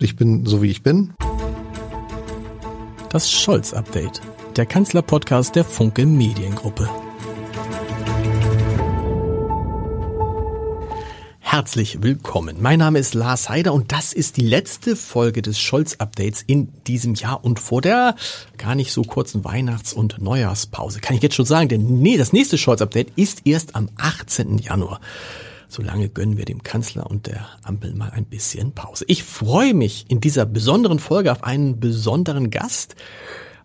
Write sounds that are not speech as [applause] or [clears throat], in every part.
Ich bin so wie ich bin. Das Scholz-Update, der Kanzler-Podcast der Funke Mediengruppe. Herzlich willkommen. Mein Name ist Lars Heider und das ist die letzte Folge des Scholz-Updates in diesem Jahr und vor der gar nicht so kurzen Weihnachts- und Neujahrspause. Kann ich jetzt schon sagen, denn nee, das nächste Scholz-Update ist erst am 18. Januar. Solange gönnen wir dem Kanzler und der Ampel mal ein bisschen Pause. Ich freue mich in dieser besonderen Folge auf einen besonderen Gast,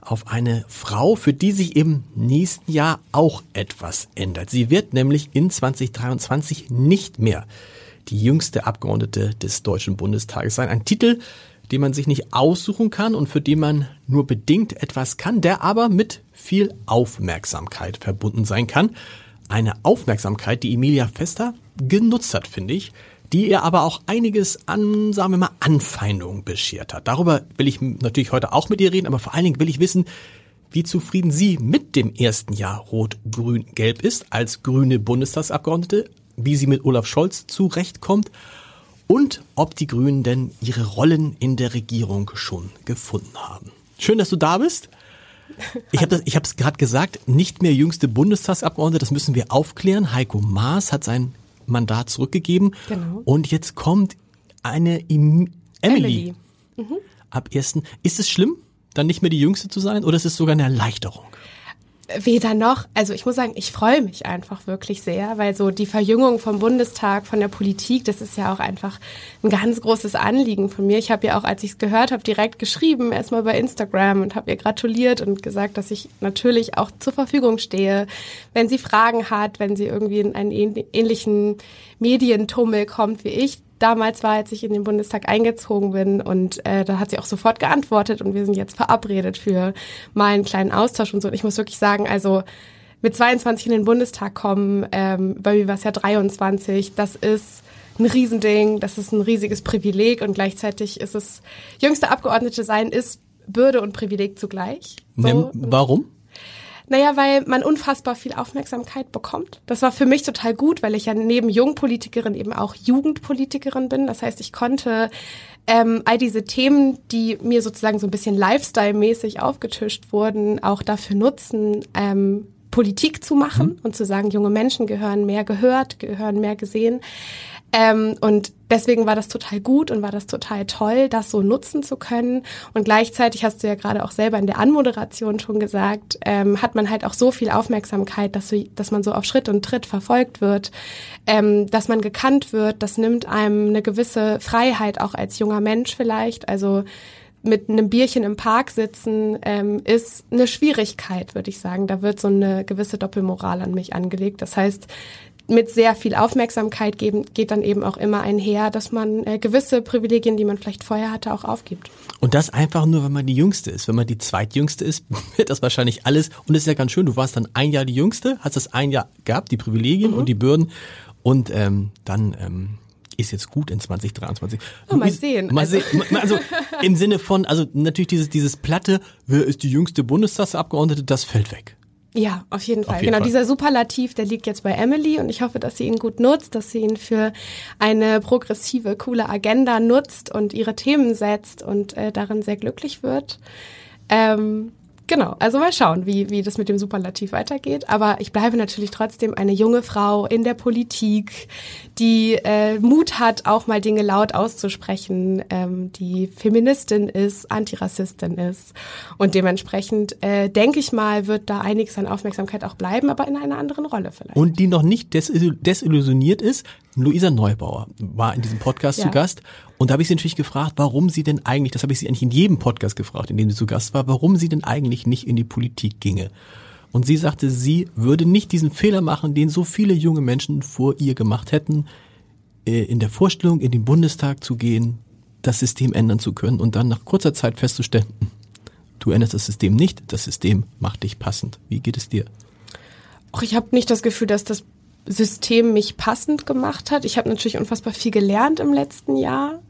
auf eine Frau, für die sich im nächsten Jahr auch etwas ändert. Sie wird nämlich in 2023 nicht mehr die jüngste Abgeordnete des Deutschen Bundestages sein. Ein Titel, den man sich nicht aussuchen kann und für den man nur bedingt etwas kann, der aber mit viel Aufmerksamkeit verbunden sein kann. Eine Aufmerksamkeit, die Emilia Fester genutzt hat, finde ich, die ihr aber auch einiges an, sagen wir mal, Anfeindungen beschert hat. Darüber will ich natürlich heute auch mit ihr reden, aber vor allen Dingen will ich wissen, wie zufrieden sie mit dem ersten Jahr Rot-Grün-Gelb ist als grüne Bundestagsabgeordnete, wie sie mit Olaf Scholz zurechtkommt und ob die Grünen denn ihre Rollen in der Regierung schon gefunden haben. Schön, dass du da bist. Ich habe es gerade gesagt, nicht mehr jüngste Bundestagsabgeordnete, das müssen wir aufklären. Heiko Maas hat sein Mandat zurückgegeben. Genau. Und jetzt kommt eine Em Emily. Emily. Mhm. Ab ersten. Ist es schlimm, dann nicht mehr die Jüngste zu sein oder ist es sogar eine Erleichterung? Weder noch. Also ich muss sagen, ich freue mich einfach wirklich sehr, weil so die Verjüngung vom Bundestag, von der Politik, das ist ja auch einfach ein ganz großes Anliegen von mir. Ich habe ja auch, als ich es gehört habe, direkt geschrieben, erstmal bei Instagram und habe ihr gratuliert und gesagt, dass ich natürlich auch zur Verfügung stehe, wenn sie Fragen hat, wenn sie irgendwie in einen ähnlichen Medientummel kommt wie ich, damals war, als ich in den Bundestag eingezogen bin. Und äh, da hat sie auch sofort geantwortet und wir sind jetzt verabredet für mal einen kleinen Austausch und so. Und ich muss wirklich sagen, also mit 22 in den Bundestag kommen, ähm, bei mir war es ja 23, das ist ein Riesending, das ist ein riesiges Privileg und gleichzeitig ist es, jüngste Abgeordnete sein ist Bürde und Privileg zugleich. So. Warum? Naja, weil man unfassbar viel Aufmerksamkeit bekommt. Das war für mich total gut, weil ich ja neben Jungpolitikerin eben auch Jugendpolitikerin bin. Das heißt, ich konnte ähm, all diese Themen, die mir sozusagen so ein bisschen Lifestyle-mäßig aufgetischt wurden, auch dafür nutzen, ähm, Politik zu machen mhm. und zu sagen, junge Menschen gehören mehr gehört, gehören mehr gesehen. Ähm, und deswegen war das total gut und war das total toll, das so nutzen zu können. Und gleichzeitig hast du ja gerade auch selber in der Anmoderation schon gesagt, ähm, hat man halt auch so viel Aufmerksamkeit, dass, du, dass man so auf Schritt und Tritt verfolgt wird, ähm, dass man gekannt wird. Das nimmt einem eine gewisse Freiheit auch als junger Mensch vielleicht. Also mit einem Bierchen im Park sitzen ähm, ist eine Schwierigkeit, würde ich sagen. Da wird so eine gewisse Doppelmoral an mich angelegt. Das heißt, mit sehr viel Aufmerksamkeit geben, geht dann eben auch immer einher, dass man äh, gewisse Privilegien, die man vielleicht vorher hatte, auch aufgibt. Und das einfach nur, wenn man die Jüngste ist. Wenn man die Zweitjüngste ist, [laughs] wird das wahrscheinlich alles. Und es ist ja ganz schön, du warst dann ein Jahr die Jüngste, hast das ein Jahr gehabt, die Privilegien mhm. und die Bürden. Und ähm, dann ähm, ist jetzt gut in 2023. Oh, mal sehen. Mal also. sehen. Also [laughs] im Sinne von, also natürlich dieses, dieses Platte, wer ist die jüngste Bundestagsabgeordnete, das fällt weg. Ja, auf jeden Fall. Auf jeden genau, Fall. dieser Superlativ, der liegt jetzt bei Emily und ich hoffe, dass sie ihn gut nutzt, dass sie ihn für eine progressive, coole Agenda nutzt und ihre Themen setzt und äh, darin sehr glücklich wird. Ähm, Genau, also mal schauen, wie, wie das mit dem Superlativ weitergeht. Aber ich bleibe natürlich trotzdem eine junge Frau in der Politik, die äh, Mut hat, auch mal Dinge laut auszusprechen, ähm, die Feministin ist, Antirassistin ist. Und dementsprechend, äh, denke ich mal, wird da einiges an Aufmerksamkeit auch bleiben, aber in einer anderen Rolle vielleicht. Und die noch nicht desillusioniert ist, Luisa Neubauer war in diesem Podcast ja. zu Gast und da habe ich sie natürlich gefragt, warum sie denn eigentlich, das habe ich sie eigentlich in jedem Podcast gefragt, in dem sie zu Gast war, warum sie denn eigentlich nicht in die Politik ginge. Und sie sagte, sie würde nicht diesen Fehler machen, den so viele junge Menschen vor ihr gemacht hätten, äh, in der Vorstellung, in den Bundestag zu gehen, das System ändern zu können und dann nach kurzer Zeit festzustellen, hm, du änderst das System nicht, das System macht dich passend. Wie geht es dir? Ach, ich habe nicht das Gefühl, dass das System mich passend gemacht hat. Ich habe natürlich unfassbar viel gelernt im letzten Jahr.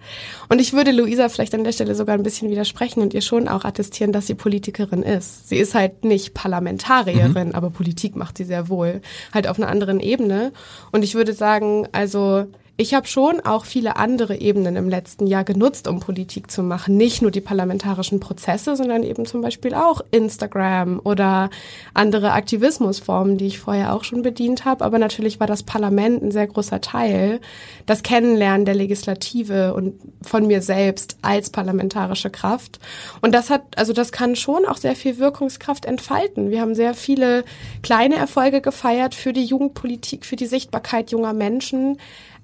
Und ich würde Luisa vielleicht an der Stelle sogar ein bisschen widersprechen und ihr schon auch attestieren, dass sie Politikerin ist. Sie ist halt nicht Parlamentarierin, mhm. aber Politik macht sie sehr wohl, halt auf einer anderen Ebene. Und ich würde sagen, also ich habe schon auch viele andere Ebenen im letzten Jahr genutzt, um Politik zu machen. Nicht nur die parlamentarischen Prozesse, sondern eben zum Beispiel auch Instagram oder andere Aktivismusformen, die ich vorher auch schon bedient habe. Aber natürlich war das Parlament ein sehr großer Teil. Das Kennenlernen der Legislative und von mir selbst als parlamentarische Kraft. Und das hat, also das kann schon auch sehr viel Wirkungskraft entfalten. Wir haben sehr viele kleine Erfolge gefeiert für die Jugendpolitik, für die Sichtbarkeit junger Menschen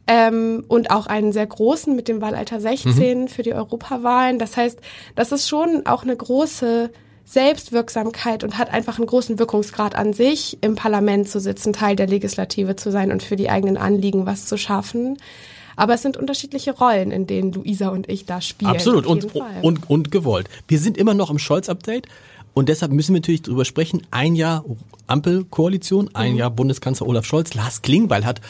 ähm, und auch einen sehr großen mit dem Wahlalter 16 mhm. für die Europawahlen. Das heißt, das ist schon auch eine große Selbstwirksamkeit und hat einfach einen großen Wirkungsgrad an sich, im Parlament zu sitzen, Teil der Legislative zu sein und für die eigenen Anliegen was zu schaffen. Aber es sind unterschiedliche Rollen, in denen Luisa und ich da spielen. Absolut und, und, und gewollt. Wir sind immer noch im Scholz-Update. Und deshalb müssen wir natürlich drüber sprechen. Ein Jahr Ampelkoalition, ein mhm. Jahr Bundeskanzler Olaf Scholz. Lars Klingbeil hat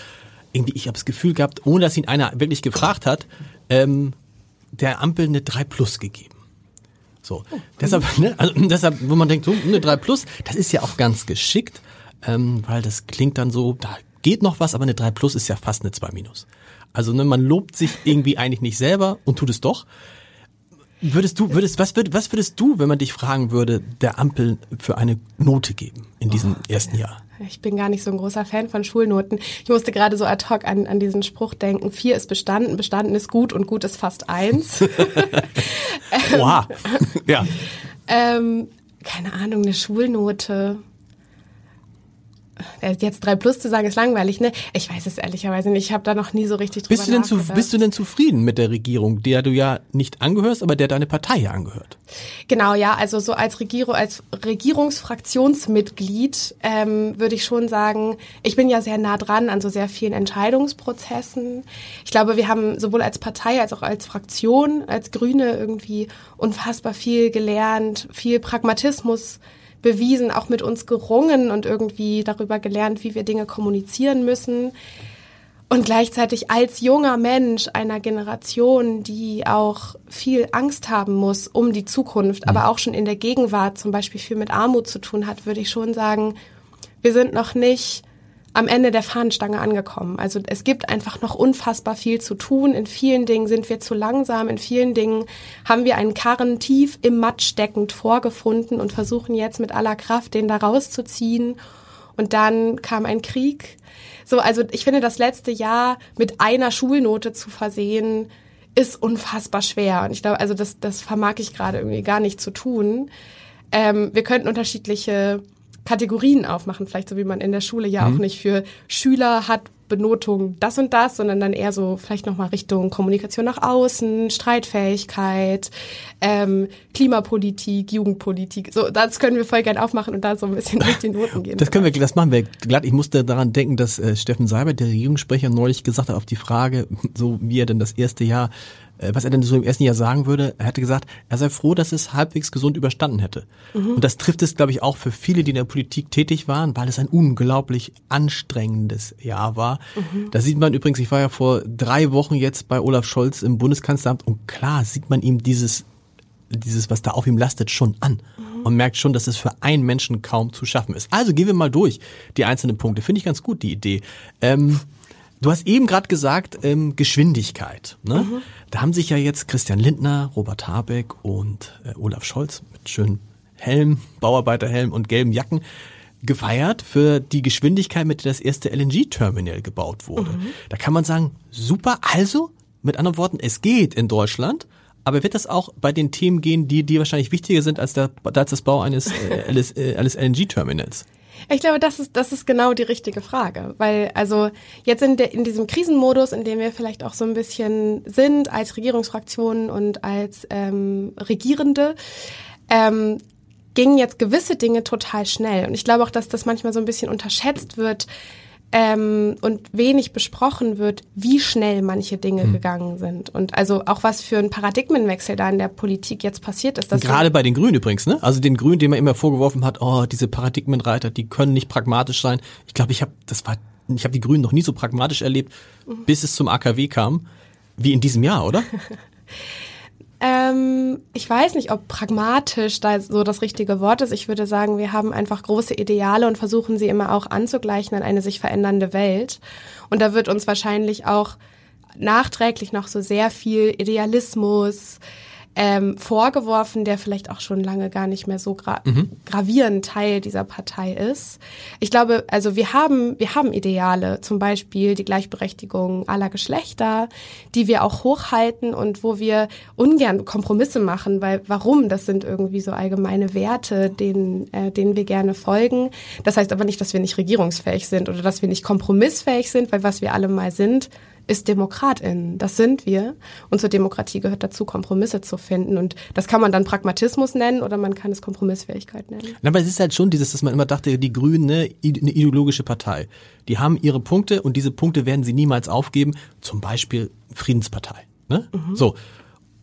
irgendwie, ich habe das Gefühl gehabt, ohne dass ihn einer wirklich gefragt hat, ähm, der Ampel eine 3 Plus gegeben. So, oh. deshalb, ne, also deshalb, wo man denkt, so eine 3 Plus, das ist ja auch ganz geschickt, ähm, weil das klingt dann so, da geht noch was, aber eine 3 Plus ist ja fast eine 2 Minus. Also ne, man lobt sich irgendwie eigentlich nicht selber und tut es doch. Würdest du, würdest, was, würd, was würdest du, wenn man dich fragen würde, der Ampel für eine Note geben in diesem oh, ersten Jahr? Ich bin gar nicht so ein großer Fan von Schulnoten. Ich musste gerade so ad hoc an, an diesen Spruch denken. Vier ist bestanden, bestanden ist gut und gut ist fast eins. [laughs] Oha. [laughs] ja. Ähm, keine Ahnung, eine Schulnote. Äh, jetzt drei plus zu sagen ist langweilig, ne? Ich weiß es ehrlicherweise nicht. Ich habe da noch nie so richtig drüber bist du denn zu, Bist du denn zufrieden mit der Regierung, der du ja nicht angehörst, aber der deine Partei ja angehört? Genau, ja. Also so als Regierung, als Regierungsfraktionsmitglied ähm, würde ich schon sagen, ich bin ja sehr nah dran an so sehr vielen Entscheidungsprozessen. Ich glaube, wir haben sowohl als Partei als auch als Fraktion, als Grüne irgendwie unfassbar viel gelernt, viel Pragmatismus bewiesen, auch mit uns gerungen und irgendwie darüber gelernt, wie wir Dinge kommunizieren müssen. Und gleichzeitig als junger Mensch einer Generation, die auch viel Angst haben muss um die Zukunft, aber mhm. auch schon in der Gegenwart zum Beispiel viel mit Armut zu tun hat, würde ich schon sagen, wir sind noch nicht am Ende der Fahnenstange angekommen. Also es gibt einfach noch unfassbar viel zu tun. In vielen Dingen sind wir zu langsam. In vielen Dingen haben wir einen Karren tief im Matsch steckend vorgefunden und versuchen jetzt mit aller Kraft, den da rauszuziehen. Und dann kam ein Krieg. So, also ich finde, das letzte Jahr mit einer Schulnote zu versehen, ist unfassbar schwer. Und ich glaube, also das, das vermag ich gerade irgendwie gar nicht zu tun. Ähm, wir könnten unterschiedliche Kategorien aufmachen, vielleicht so wie man in der Schule ja mhm. auch nicht für Schüler hat Benotung das und das, sondern dann eher so vielleicht nochmal Richtung Kommunikation nach außen, Streitfähigkeit, ähm, Klimapolitik, Jugendpolitik. So, das können wir voll gern aufmachen und da so ein bisschen durch die Noten gehen. [laughs] Das können wir, das machen wir glatt. Ich musste daran denken, dass äh, Steffen Seibert, der Regierungssprecher, neulich gesagt hat auf die Frage, so wie er denn das erste Jahr was er denn so im ersten Jahr sagen würde, er hätte gesagt, er sei froh, dass es halbwegs gesund überstanden hätte. Mhm. Und das trifft es, glaube ich, auch für viele, die in der Politik tätig waren, weil es ein unglaublich anstrengendes Jahr war. Mhm. Da sieht man übrigens, ich war ja vor drei Wochen jetzt bei Olaf Scholz im Bundeskanzleramt und klar sieht man ihm dieses, dieses, was da auf ihm lastet, schon an. Mhm. Und merkt schon, dass es für einen Menschen kaum zu schaffen ist. Also gehen wir mal durch die einzelnen Punkte. Finde ich ganz gut, die Idee. Ähm, Du hast eben gerade gesagt, ähm, Geschwindigkeit. Ne? Mhm. Da haben sich ja jetzt Christian Lindner, Robert Habeck und äh, Olaf Scholz mit schönen Helm, Bauarbeiterhelm und gelben Jacken gefeiert für die Geschwindigkeit, mit der das erste LNG-Terminal gebaut wurde. Mhm. Da kann man sagen, super, also mit anderen Worten, es geht in Deutschland, aber wird das auch bei den Themen gehen, die, die wahrscheinlich wichtiger sind als, der, als das Bau eines, äh, eines, äh, eines LNG-Terminals? Ich glaube, das ist, das ist genau die richtige Frage, weil also jetzt in, der, in diesem Krisenmodus, in dem wir vielleicht auch so ein bisschen sind als Regierungsfraktionen und als ähm, Regierende, ähm, gingen jetzt gewisse Dinge total schnell. Und ich glaube auch, dass das manchmal so ein bisschen unterschätzt wird, ähm, und wenig besprochen wird, wie schnell manche Dinge mhm. gegangen sind. Und also auch was für ein Paradigmenwechsel da in der Politik jetzt passiert ist. Gerade bei den Grünen übrigens, ne? Also den Grünen, dem man immer vorgeworfen hat, oh, diese Paradigmenreiter, die können nicht pragmatisch sein. Ich glaube, ich habe, das war, ich habe die Grünen noch nie so pragmatisch erlebt, mhm. bis es zum AKW kam, wie in diesem Jahr, oder? [laughs] Ähm, ich weiß nicht, ob pragmatisch da so das richtige Wort ist. Ich würde sagen, wir haben einfach große Ideale und versuchen sie immer auch anzugleichen an eine sich verändernde Welt. Und da wird uns wahrscheinlich auch nachträglich noch so sehr viel Idealismus, ähm, vorgeworfen, der vielleicht auch schon lange gar nicht mehr so gra mhm. gravierend Teil dieser Partei ist. Ich glaube, also wir haben, wir haben Ideale, zum Beispiel die Gleichberechtigung aller Geschlechter, die wir auch hochhalten und wo wir ungern Kompromisse machen, weil warum? Das sind irgendwie so allgemeine Werte, denen, äh, denen wir gerne folgen. Das heißt aber nicht, dass wir nicht regierungsfähig sind oder dass wir nicht kompromissfähig sind, weil was wir alle mal sind, ist DemokratInnen. Das sind wir. Und zur Demokratie gehört dazu, Kompromisse zu finden. Und das kann man dann Pragmatismus nennen oder man kann es Kompromissfähigkeit nennen. Aber es ist halt schon dieses, dass man immer dachte, die Grünen, ne, eine ideologische Partei. Die haben ihre Punkte und diese Punkte werden sie niemals aufgeben. Zum Beispiel Friedenspartei. Ne? Mhm. So.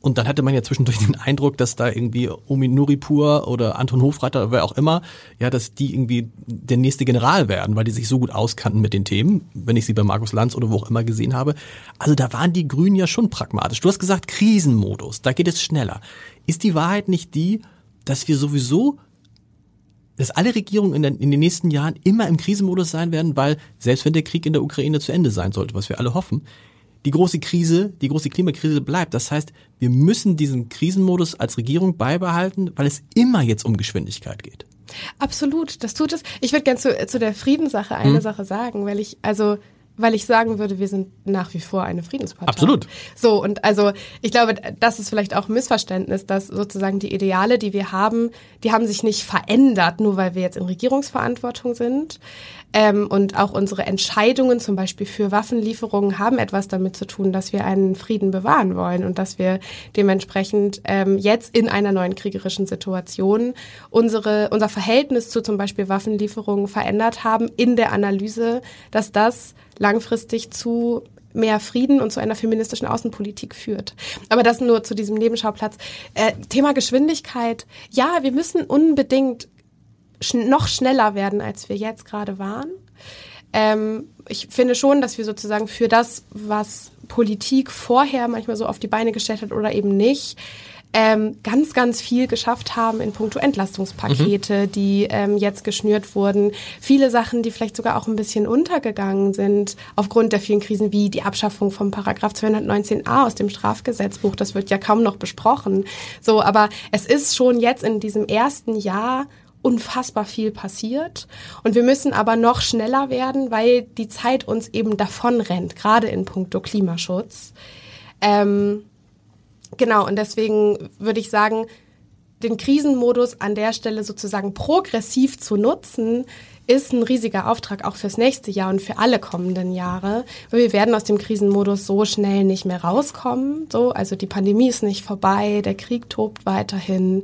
Und dann hatte man ja zwischendurch [laughs] den Eindruck, dass da irgendwie Omi Nuripur oder Anton Hofreiter oder wer auch immer, ja, dass die irgendwie der nächste General werden, weil die sich so gut auskannten mit den Themen, wenn ich sie bei Markus Lanz oder wo auch immer gesehen habe. Also da waren die Grünen ja schon pragmatisch. Du hast gesagt Krisenmodus, da geht es schneller. Ist die Wahrheit nicht die, dass wir sowieso dass alle Regierungen in, den, in den nächsten Jahren immer im Krisenmodus sein werden, weil selbst wenn der Krieg in der Ukraine zu Ende sein sollte, was wir alle hoffen, die große Krise, die große Klimakrise bleibt. Das heißt, wir müssen diesen Krisenmodus als Regierung beibehalten, weil es immer jetzt um Geschwindigkeit geht. Absolut, das tut es. Ich würde gerne zu, zu der Friedenssache eine hm. Sache sagen, weil ich, also weil ich sagen würde, wir sind nach wie vor eine Friedenspartei. Absolut. So, und also ich glaube, das ist vielleicht auch ein Missverständnis, dass sozusagen die Ideale, die wir haben, die haben sich nicht verändert, nur weil wir jetzt in Regierungsverantwortung sind. Ähm, und auch unsere Entscheidungen zum Beispiel für Waffenlieferungen haben etwas damit zu tun, dass wir einen Frieden bewahren wollen und dass wir dementsprechend ähm, jetzt in einer neuen kriegerischen Situation unsere, unser Verhältnis zu zum Beispiel Waffenlieferungen verändert haben in der Analyse, dass das langfristig zu mehr Frieden und zu einer feministischen Außenpolitik führt. Aber das nur zu diesem Nebenschauplatz. Äh, Thema Geschwindigkeit. Ja, wir müssen unbedingt schn noch schneller werden, als wir jetzt gerade waren. Ähm, ich finde schon, dass wir sozusagen für das, was Politik vorher manchmal so auf die Beine gestellt hat oder eben nicht, ähm, ganz, ganz viel geschafft haben in puncto Entlastungspakete, mhm. die ähm, jetzt geschnürt wurden. Viele Sachen, die vielleicht sogar auch ein bisschen untergegangen sind aufgrund der vielen Krisen, wie die Abschaffung vom Paragraph 219a aus dem Strafgesetzbuch. Das wird ja kaum noch besprochen. So, aber es ist schon jetzt in diesem ersten Jahr unfassbar viel passiert. Und wir müssen aber noch schneller werden, weil die Zeit uns eben davon rennt, gerade in puncto Klimaschutz. Ähm, Genau, und deswegen würde ich sagen, den Krisenmodus an der Stelle sozusagen progressiv zu nutzen, ist ein riesiger Auftrag auch fürs nächste Jahr und für alle kommenden Jahre. Weil wir werden aus dem Krisenmodus so schnell nicht mehr rauskommen. So, also die Pandemie ist nicht vorbei, der Krieg tobt weiterhin,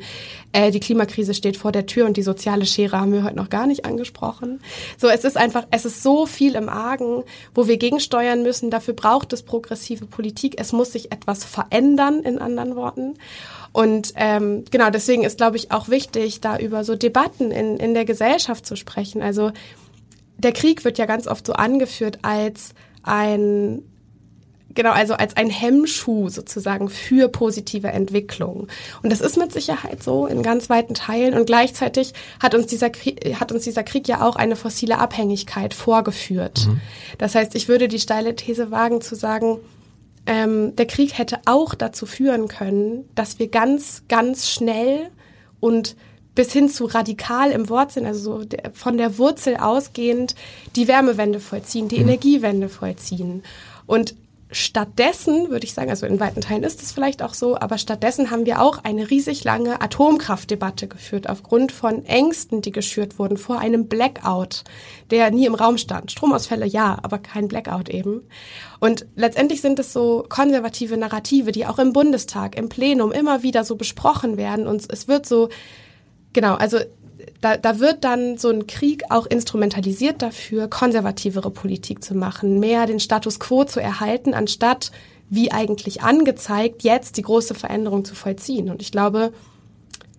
äh, die Klimakrise steht vor der Tür und die soziale Schere haben wir heute noch gar nicht angesprochen. So, es ist einfach, es ist so viel im Argen, wo wir gegensteuern müssen. Dafür braucht es progressive Politik. Es muss sich etwas verändern, in anderen Worten. Und ähm, genau, deswegen ist, glaube ich, auch wichtig, da über so Debatten in, in der Gesellschaft zu sprechen. Also der Krieg wird ja ganz oft so angeführt als ein genau, also als ein Hemmschuh sozusagen für positive Entwicklung. Und das ist mit Sicherheit so in ganz weiten Teilen. Und gleichzeitig hat uns dieser Krieg, hat uns dieser Krieg ja auch eine fossile Abhängigkeit vorgeführt. Mhm. Das heißt, ich würde die steile These wagen zu sagen, ähm, der Krieg hätte auch dazu führen können, dass wir ganz, ganz schnell und bis hin zu radikal im Wortsinn, also so der, von der Wurzel ausgehend, die Wärmewende vollziehen, die mhm. Energiewende vollziehen. Und Stattdessen würde ich sagen, also in weiten Teilen ist es vielleicht auch so, aber stattdessen haben wir auch eine riesig lange Atomkraftdebatte geführt aufgrund von Ängsten, die geschürt wurden vor einem Blackout, der nie im Raum stand. Stromausfälle ja, aber kein Blackout eben. Und letztendlich sind es so konservative Narrative, die auch im Bundestag, im Plenum immer wieder so besprochen werden und es wird so Genau, also da, da wird dann so ein Krieg auch instrumentalisiert dafür, konservativere Politik zu machen, mehr den Status quo zu erhalten, anstatt, wie eigentlich angezeigt, jetzt die große Veränderung zu vollziehen. Und ich glaube,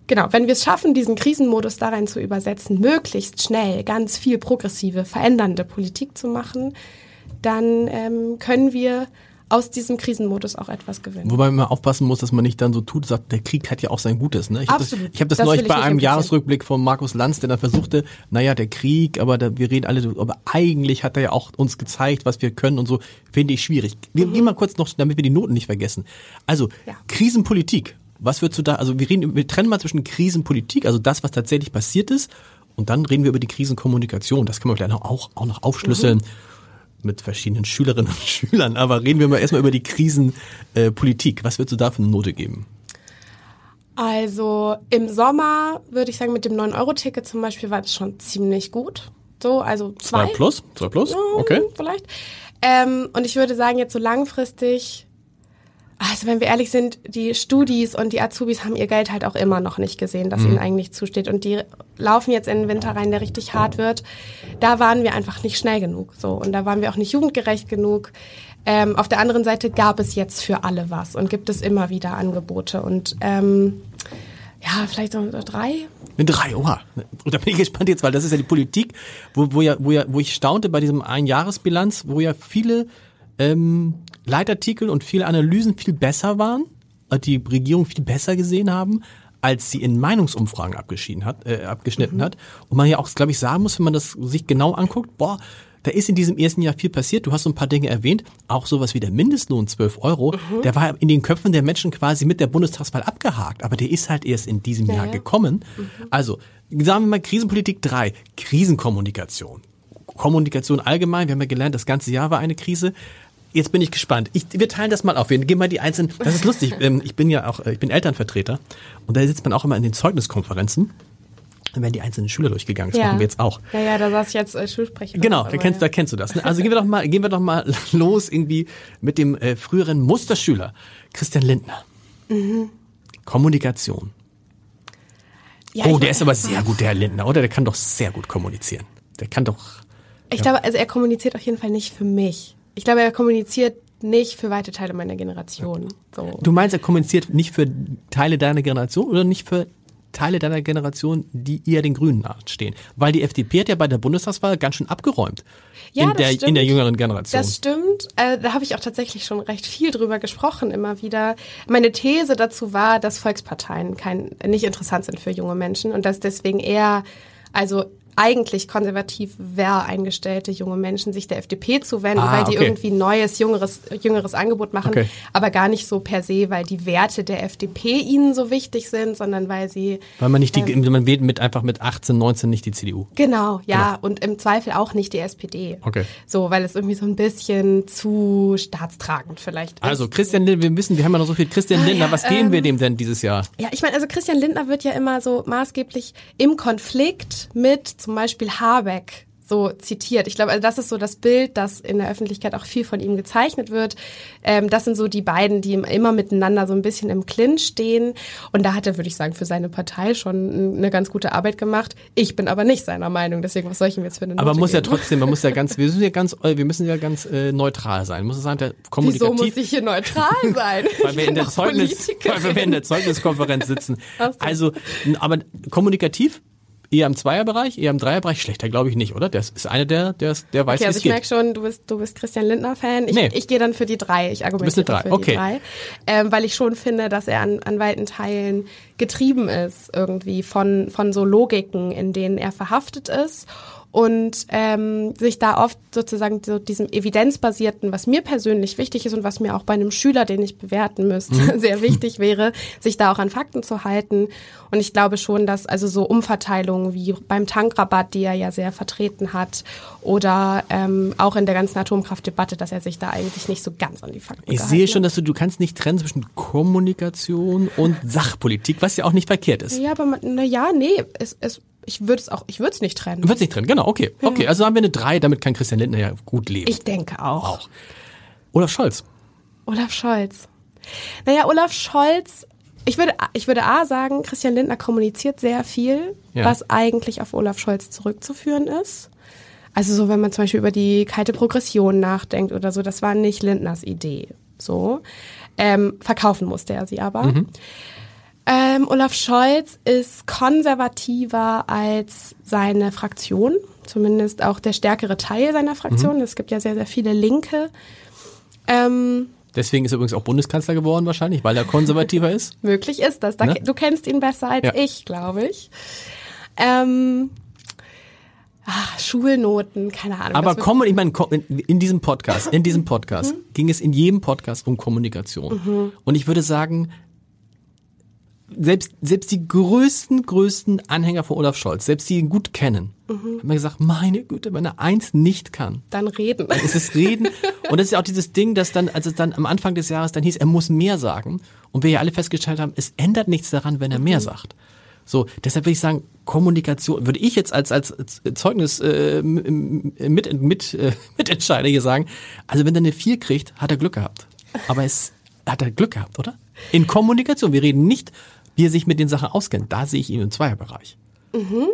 genau, wenn wir es schaffen, diesen Krisenmodus darin zu übersetzen, möglichst schnell ganz viel progressive, verändernde Politik zu machen, dann ähm, können wir aus diesem Krisenmodus auch etwas gewinnen. Wobei man aufpassen muss, dass man nicht dann so tut, sagt, der Krieg hat ja auch sein Gutes. Ne? Ich habe das, ich hab das, Das neulich bei einem. Jahresrückblick von Markus Lanz, der dann versuchte, naja, der Krieg, aber da, wir reden alle, aber eigentlich hat er ja auch uns gezeigt, was wir können und so, finde ich schwierig. Wir gehen mal kurz noch, damit wir die Noten nicht vergessen. Also, Mhm. Ja. Krisenpolitik. Was würdest du da, also wir reden, wir trennen mal zwischen Krisenpolitik, also das, was tatsächlich passiert ist, und dann reden wir über die Krisenkommunikation. Das kann man vielleicht auch, auch noch aufschlüsseln mit verschiedenen Schülerinnen und Schülern. Aber reden wir mal erstmal über die Krisenpolitik. Äh. Was würdest du da für eine Note geben? Also im Sommer würde ich sagen, mit dem 9-Euro-Ticket zum Beispiel war das schon ziemlich gut. So, also zwei. Zwei plus? Zwei plus? Okay. Vielleicht. Ähm, und ich würde sagen, jetzt so langfristig, also wenn wir ehrlich sind, die Studis und die Azubis haben ihr Geld halt auch immer noch nicht gesehen, das ihnen eigentlich zusteht. Und die laufen jetzt in den Winter rein, der richtig hart wird. Da waren wir einfach nicht schnell genug. So. Und da waren wir auch nicht jugendgerecht genug. Ähm, auf der anderen Seite gab es jetzt für alle was und gibt es immer wieder Angebote. Und ähm, ja, vielleicht so drei. Eine drei, oha. Und da bin ich gespannt jetzt, weil das ist ja die Politik, wo, wo, ja, wo, ja, wo ich staunte bei diesem Einjahresbilanz, wo ja viele ähm, Leitartikel und viele Analysen viel besser waren, äh, die Regierung viel besser gesehen haben, als sie in Meinungsumfragen abgeschieden hat, äh, abgeschnitten hat. Und man ja auch, glaube ich, sagen muss, wenn man das sich genau anguckt, boah, da ist in diesem ersten Jahr viel passiert. Du hast so ein paar Dinge erwähnt, auch sowas wie der Mindestlohn 12 Euro, der war in den Köpfen der Menschen quasi mit der Bundestagswahl abgehakt, aber der ist halt erst in diesem Jahr ja. gekommen. Also, sagen wir mal Krisenpolitik 3, Krisenkommunikation. Kommunikation allgemein, wir haben ja gelernt, das ganze Jahr war eine Krise. Jetzt bin ich gespannt. Ich, wir teilen das mal auf. Wir gehen mal die einzelnen. Das ist lustig. [laughs] Ähm, Ich bin ja auch, äh, ich bin Elternvertreter und da sitzt man auch immer in den Zeugniskonferenzen. Dann werden die einzelnen Schüler durchgegangen. Das machen wir jetzt auch. Ja, ja, da saß ich jetzt äh, Schulsprecherin. Genau, da kennst, ja. da kennst du das. Ne? Also gehen wir doch mal, gehen wir doch mal [laughs] los irgendwie mit dem äh, früheren Musterschüler Christian Lindner. Kommunikation. Ja, oh, der ist aber sehr gut, der Herr Lindner, oder? Der kann doch sehr gut kommunizieren. Der kann doch. Ich glaube, also er kommuniziert auf jeden Fall nicht für mich. Ich glaube, er kommuniziert nicht für weite Teile meiner Generation. So. Du meinst, er kommuniziert nicht für Teile deiner Generation oder nicht für Teile deiner Generation, die eher den Grünen nahestehen? Weil die FDP hat ja bei der Bundestagswahl ganz schön abgeräumt. Ja, in, der, in stimmt. der jüngeren Generation. Das stimmt. Äh, da habe ich auch tatsächlich schon recht viel drüber gesprochen, immer wieder. Meine These dazu war, dass Volksparteien kein, nicht interessant sind für junge Menschen und dass deswegen eher, also eigentlich konservativ wer eingestellte junge Menschen sich der FDP zuwenden, Ah, weil die okay. irgendwie ein neues, jüngeres, jüngeres Angebot machen, Okay. aber gar nicht so per se, weil die Werte der FDP ihnen so wichtig sind, sondern weil sie Weil man nicht die, Ähm. man wählt mit einfach mit 18, 19 nicht die CDU. Genau, ja, und im Zweifel auch nicht die SPD. Okay. So, weil es irgendwie so ein bisschen zu staatstragend vielleicht ist. Also Christian Lindner, wir wissen, wir haben ja noch so viel Christian Ah, Lindner. ja, Was geben ähm, wir dem denn dieses Jahr? Ja, ich meine, also Christian Lindner wird ja immer so maßgeblich im Konflikt mit zum Beispiel Habeck so zitiert. Ich glaube, also das ist so das Bild, das in der Öffentlichkeit auch viel von ihm gezeichnet wird. Ähm, das sind so die beiden, die immer miteinander so ein bisschen im Clinch stehen. Und da hat er, würde ich sagen, für seine Partei schon eine ganz gute Arbeit gemacht. Ich bin aber nicht seiner Meinung, deswegen was soll ich ihm jetzt für eine Note Aber muss ja geben? trotzdem, man muss ja ganz, [laughs] wir müssen ja ganz, äh, wir müssen ja ganz äh, neutral sein. Muss sein, der Wieso muss ich hier neutral sein? [laughs] weil wir in der Zeugnis, weil wir in der Zeugniskonferenz sitzen. Also, aber kommunikativ eher im Zweierbereich, eher im Dreierbereich, schlechter glaube ich nicht, oder? Der ist einer der, der, der weiß, Okay, also ich merke schon, du bist, du bist Christian Lindner-Fan. Ich, Nee. ich gehe dann für die drei. Ich bist eine argumentiere Drei, für okay. die drei. Ähm, weil ich schon finde, dass er an, an weiten Teilen getrieben ist, irgendwie von, von so Logiken, in denen er verhaftet ist. Und ähm, sich da oft sozusagen so diesem evidenzbasierten, was mir persönlich wichtig ist und was mir auch bei einem Schüler, den ich bewerten müsste, Mhm. [laughs] sehr wichtig wäre, sich da auch an Fakten zu halten. Und ich glaube schon, dass also so Umverteilungen wie beim Tankrabatt, die er ja sehr vertreten hat, oder ähm, auch in der ganzen Atomkraftdebatte, dass er sich da eigentlich nicht so ganz an die Fakten Ich sehe schon, dass du, du kannst nicht trennen zwischen Kommunikation und Sachpolitik, was ja auch nicht verkehrt ist. Ja, aber na ja, nee, es, es, ich würde es auch, ich würde es nicht trennen. Wird's nicht trennen, genau, okay. Okay, also haben wir eine Drei, damit kann Christian Lindner ja gut leben. Ich denke auch. auch. Olaf Scholz. Olaf Scholz. Naja, Olaf Scholz, ich würde, ich würde A sagen, Christian Lindner kommuniziert sehr viel, Ja. was eigentlich auf Olaf Scholz zurückzuführen ist. Also so, wenn man zum Beispiel über die kalte Progression nachdenkt oder so, das war nicht Lindners Idee. So. Ähm, verkaufen musste er sie aber. Ähm, Olaf Scholz ist konservativer als seine Fraktion, zumindest auch der stärkere Teil seiner Fraktion. Es gibt ja sehr, sehr viele Linke. Ähm, Deswegen ist er übrigens auch Bundeskanzler geworden wahrscheinlich, weil er konservativer ist. [laughs] möglich ist das. Da, Ne? Du kennst ihn besser als Ja. ich, glaube ich. Ähm, ach, Schulnoten, keine Ahnung. Aber komm, ich meine, in, diesem Podcast, in diesem [laughs] Podcast Mhm. ging es in jedem Podcast um Kommunikation. Und ich würde sagen, selbst, selbst die größten, größten Anhänger von Olaf Scholz, selbst die ihn gut kennen, Mhm. haben mir gesagt, meine Güte, wenn er eins nicht kann, dann reden. es ist Reden. Und das ist ja auch dieses Ding, dass dann, als es dann am Anfang des Jahres dann hieß, er muss mehr sagen. Und wir ja alle festgestellt haben, es ändert nichts daran, wenn er mehr sagt. So, deshalb würde ich sagen, Kommunikation, würde ich jetzt als, als Zeugnis äh, mit, mit, äh, [laughs] Mitentscheider hier sagen, also wenn er eine 4 kriegt, hat er Glück gehabt. Aber es hat er Glück gehabt, oder? In Kommunikation. Wir reden nicht, wie er sich mit den Sachen auskennt. Da sehe ich ihn im Zweierbereich.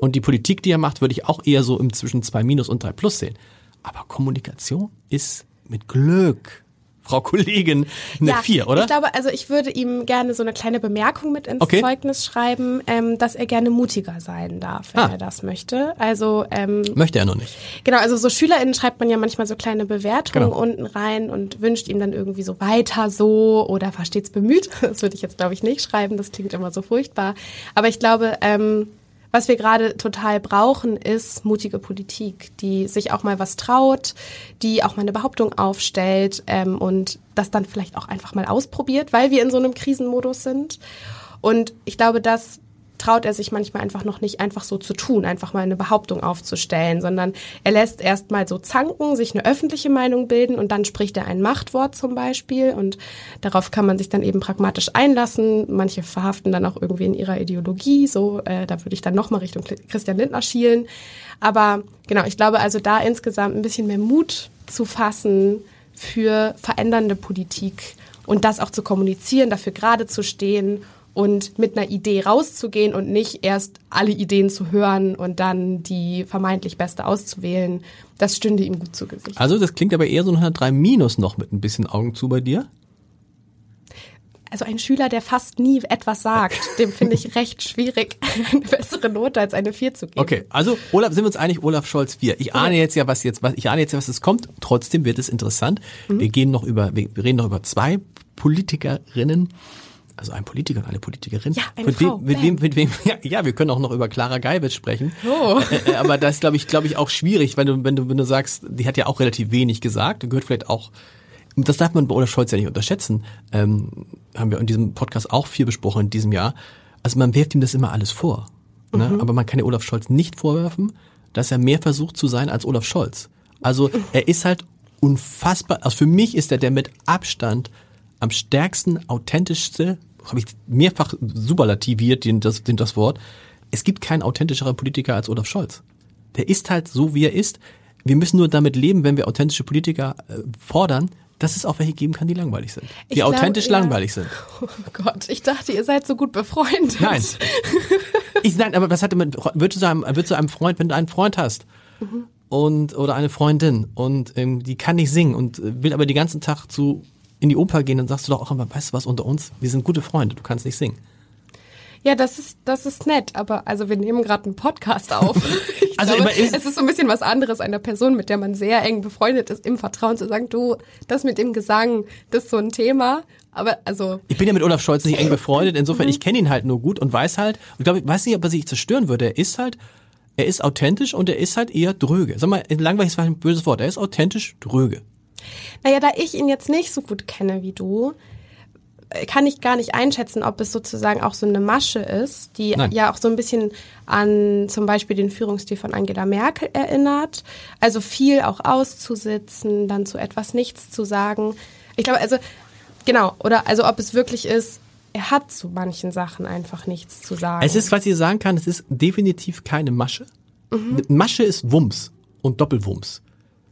Und die Politik, die er macht, würde ich auch eher so im zwischen 2 Minus und 3 Plus sehen. Aber Kommunikation ist mit Glück, Frau Kollegin, eine 4, oder? Ich glaube, also ich würde ihm gerne so eine kleine Bemerkung mit ins Okay. Zeugnis schreiben, ähm, dass er gerne mutiger sein darf, wenn Ah. er das möchte. Also ähm, Möchte er noch nicht. Genau, also so SchülerInnen schreibt man ja manchmal so kleine Bewertungen Genau. unten rein und wünscht ihm dann irgendwie so weiter so oder war stets bemüht. [laughs] Das würde ich jetzt, glaube ich, nicht schreiben, das klingt immer so furchtbar. Aber ich glaube, ähm, was wir gerade total brauchen, ist mutige Politik, die sich auch mal was traut, die auch mal eine Behauptung aufstellt ähm, und das dann vielleicht auch einfach mal ausprobiert, weil wir in so einem Krisenmodus sind. Und ich glaube, das traut er sich manchmal einfach noch nicht einfach so zu tun, einfach mal eine Behauptung aufzustellen, sondern er lässt erst mal so zanken, sich eine öffentliche Meinung bilden und dann spricht er ein Machtwort zum Beispiel und darauf kann man sich dann eben pragmatisch einlassen. Manche verhaften dann auch irgendwie in ihrer Ideologie, so äh, da würde ich dann nochmal Richtung Christian Lindner schielen. Aber genau, ich glaube also da insgesamt ein bisschen mehr Mut zu fassen für verändernde Politik und das auch zu kommunizieren, dafür gerade zu stehen und mit einer Idee rauszugehen und nicht erst alle Ideen zu hören und dann die vermeintlich beste auszuwählen, das stünde ihm gut zu Gesicht. Also das klingt aber eher so nach einer 3 Minus noch mit ein bisschen Augen zu bei dir. Also ein Schüler, der fast nie etwas sagt, [laughs] dem finde ich recht schwierig, eine bessere Note als eine 4 zu geben. Okay, also Olaf, sind wir uns einig, Olaf Scholz 4. Ich ahne jetzt ja, was jetzt, was, ich ahne jetzt was es kommt. Trotzdem wird es interessant. Wir gehen noch über, wir reden noch über zwei Politikerinnen. Also ein Politiker und eine Politikerin. Ja, eine mit Frau. Wem, mit Bam. wem, mit wem, [laughs] ja, ja, wir können auch noch über Clara Geiwitz sprechen. Oh. Äh, aber das ist, glaube ich, glaube ich, auch schwierig, wenn du, wenn du, wenn du sagst, die hat ja auch relativ wenig gesagt, gehört vielleicht auch, das darf man bei Olaf Scholz ja nicht unterschätzen, ähm, haben wir in diesem Podcast auch viel besprochen in diesem Jahr. Also man wirft ihm das immer alles vor. Ne? Aber man kann ja Olaf Scholz nicht vorwerfen, dass er mehr versucht zu sein als Olaf Scholz. Also er ist halt unfassbar, also für mich ist er der mit Abstand am stärksten, authentischste, habe ich mehrfach superlativiert, den, das, den, das Wort. Es gibt keinen authentischeren Politiker als Olaf Scholz. Der ist halt so, wie er ist. Wir müssen nur damit leben, wenn wir authentische Politiker äh, fordern, dass es auch welche geben kann, die langweilig sind. Die glaub, authentisch ja. langweilig sind. Oh Gott, ich dachte, ihr seid so gut befreundet. Nein. [laughs] Ich, nein, aber was hatte mit, würdest du einem, würdest du einem Freund, wenn du einen Freund hast und, oder eine Freundin und ähm, die kann nicht singen und äh, will aber den ganzen Tag zu, in die Oper gehen, dann sagst du doch auch immer, weißt du was, unter uns, wir sind gute Freunde, du kannst nicht singen. Ja, das ist, das ist nett, aber also wir nehmen gerade einen Podcast auf. [laughs] Ich Also glaube, ist- es ist so ein bisschen was anderes, einer Person, mit der man sehr eng befreundet ist, im Vertrauen zu sagen, du, das mit dem Gesang, das ist so ein Thema. Aber also, Ich bin ja mit Olaf Scholz nicht eng [laughs] befreundet, insofern, ich kenne ihn halt nur gut und weiß halt, und glaube, ich weiß nicht, ob er sich zerstören würde. Er ist halt, er ist authentisch und er ist halt eher dröge. Sag mal, langweilig ist vielleicht ein böses Wort. Er ist authentisch dröge. Naja, da ich ihn jetzt nicht so gut kenne wie du, kann ich gar nicht einschätzen, ob es sozusagen auch so eine Masche ist, die Nein. ja auch so ein bisschen an zum Beispiel den Führungsstil von Angela Merkel erinnert. Also viel auch auszusitzen, dann zu etwas nichts zu sagen. Ich glaube, also genau, oder also ob es wirklich ist, er hat zu manchen Sachen einfach nichts zu sagen. Es ist, was ich sagen kann, es ist definitiv keine Masche. Masche ist Wumms und Doppelwumms.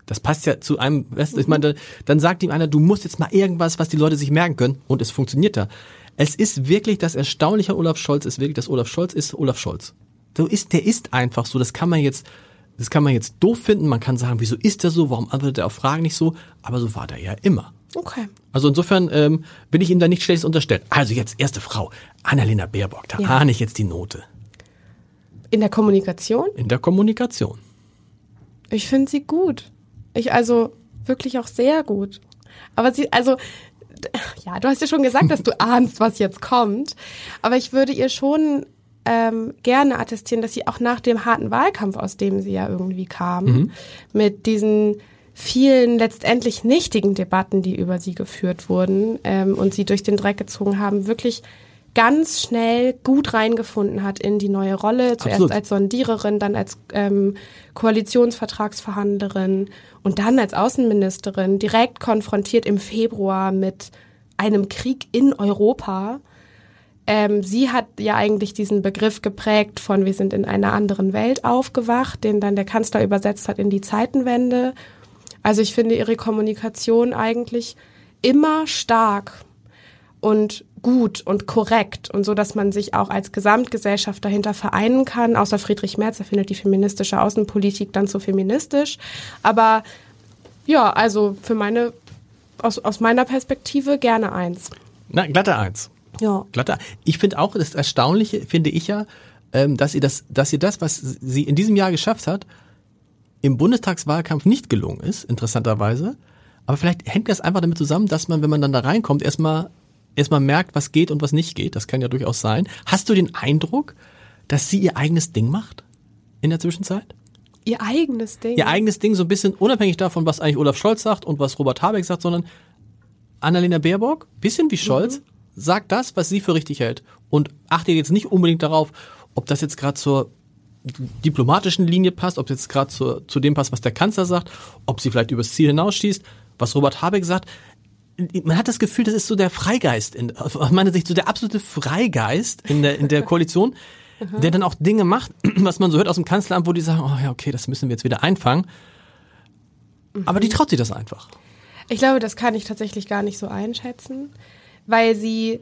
Das passt ja zu einem, weißt ich meine, dann sagt ihm einer, du musst jetzt mal irgendwas, was die Leute sich merken können und es funktioniert da. Es ist wirklich das Erstaunliche an Olaf Scholz ist wirklich, dass Olaf Scholz ist Olaf Scholz. So ist, der ist einfach so, das kann man jetzt, das kann man jetzt doof finden, man kann sagen, wieso ist er so, warum antwortet er auf Fragen nicht so, aber so war der ja immer. okay. Also insofern ähm, will ich ihm da nichts Schlechtes unterstellen. Also jetzt erste Frau, Annalena Baerbock, da Ja. ahne ich jetzt die Note In der Kommunikation? in der Kommunikation. Ich finde sie gut. Ich also wirklich auch sehr gut. Aber sie, also, ja, du hast ja schon gesagt, dass du [laughs] ahnst, was jetzt kommt. Aber ich würde ihr schon ähm, gerne attestieren, dass sie auch nach dem harten Wahlkampf, aus dem sie ja irgendwie kam, mhm. mit diesen vielen letztendlich nichtigen Debatten, die über sie geführt wurden ähm, und sie durch den Dreck gezogen haben, wirklich ganz schnell gut reingefunden hat in die neue Rolle. Zuerst Absolut. als Sondiererin, dann als ähm, Koalitionsvertragsverhandlerin und dann als Außenministerin, direkt konfrontiert im Februar mit einem Krieg in Europa. Ähm, sie hat ja eigentlich diesen Begriff geprägt von wir sind in einer anderen Welt aufgewacht, den dann der Kanzler übersetzt hat in die Zeitenwende also ich finde ihre Kommunikation eigentlich immer stark und gut und korrekt und so, dass man sich auch als Gesamtgesellschaft dahinter vereinen kann. Außer Friedrich Merz, er findet die feministische Außenpolitik dann zu feministisch. Aber ja, also für meine, aus, aus meiner Perspektive gerne eins. Na, glatte eins. Ja. Glatte. Ich finde auch, das Erstaunliche finde ich ja, ähm, dass ihr das, dass ihr das, was sie in diesem Jahr geschafft hat, im Bundestagswahlkampf nicht gelungen ist, interessanterweise. Aber vielleicht hängt das einfach damit zusammen, dass man, wenn man dann da reinkommt, erstmal erstmal merkt, was geht und was nicht geht. Das kann ja durchaus sein. Hast du den Eindruck, dass sie ihr eigenes Ding macht in der Zwischenzeit? Ihr eigenes Ding? Ihr eigenes Ding, so ein bisschen unabhängig davon, was eigentlich Olaf Scholz sagt und was Robert Habeck sagt, sondern Annalena Baerbock, bisschen wie Scholz, mhm. sagt das, was sie für richtig hält. Und achtet jetzt nicht unbedingt darauf, ob das jetzt gerade zur diplomatischen Linie passt, ob es jetzt gerade zu, zu dem passt, was der Kanzler sagt, ob sie vielleicht übers Ziel hinausschießt, was Robert Habeck sagt. Man hat das Gefühl, das ist so der Freigeist, in, aus meiner Sicht so der absolute Freigeist in der, in der Koalition, der dann auch Dinge macht, [clears throat] was man so hört aus dem Kanzleramt, wo die sagen, oh ja, okay, das müssen wir jetzt wieder einfangen. Aber die traut sich das einfach. Ich glaube, das kann ich tatsächlich gar nicht so einschätzen, weil sie,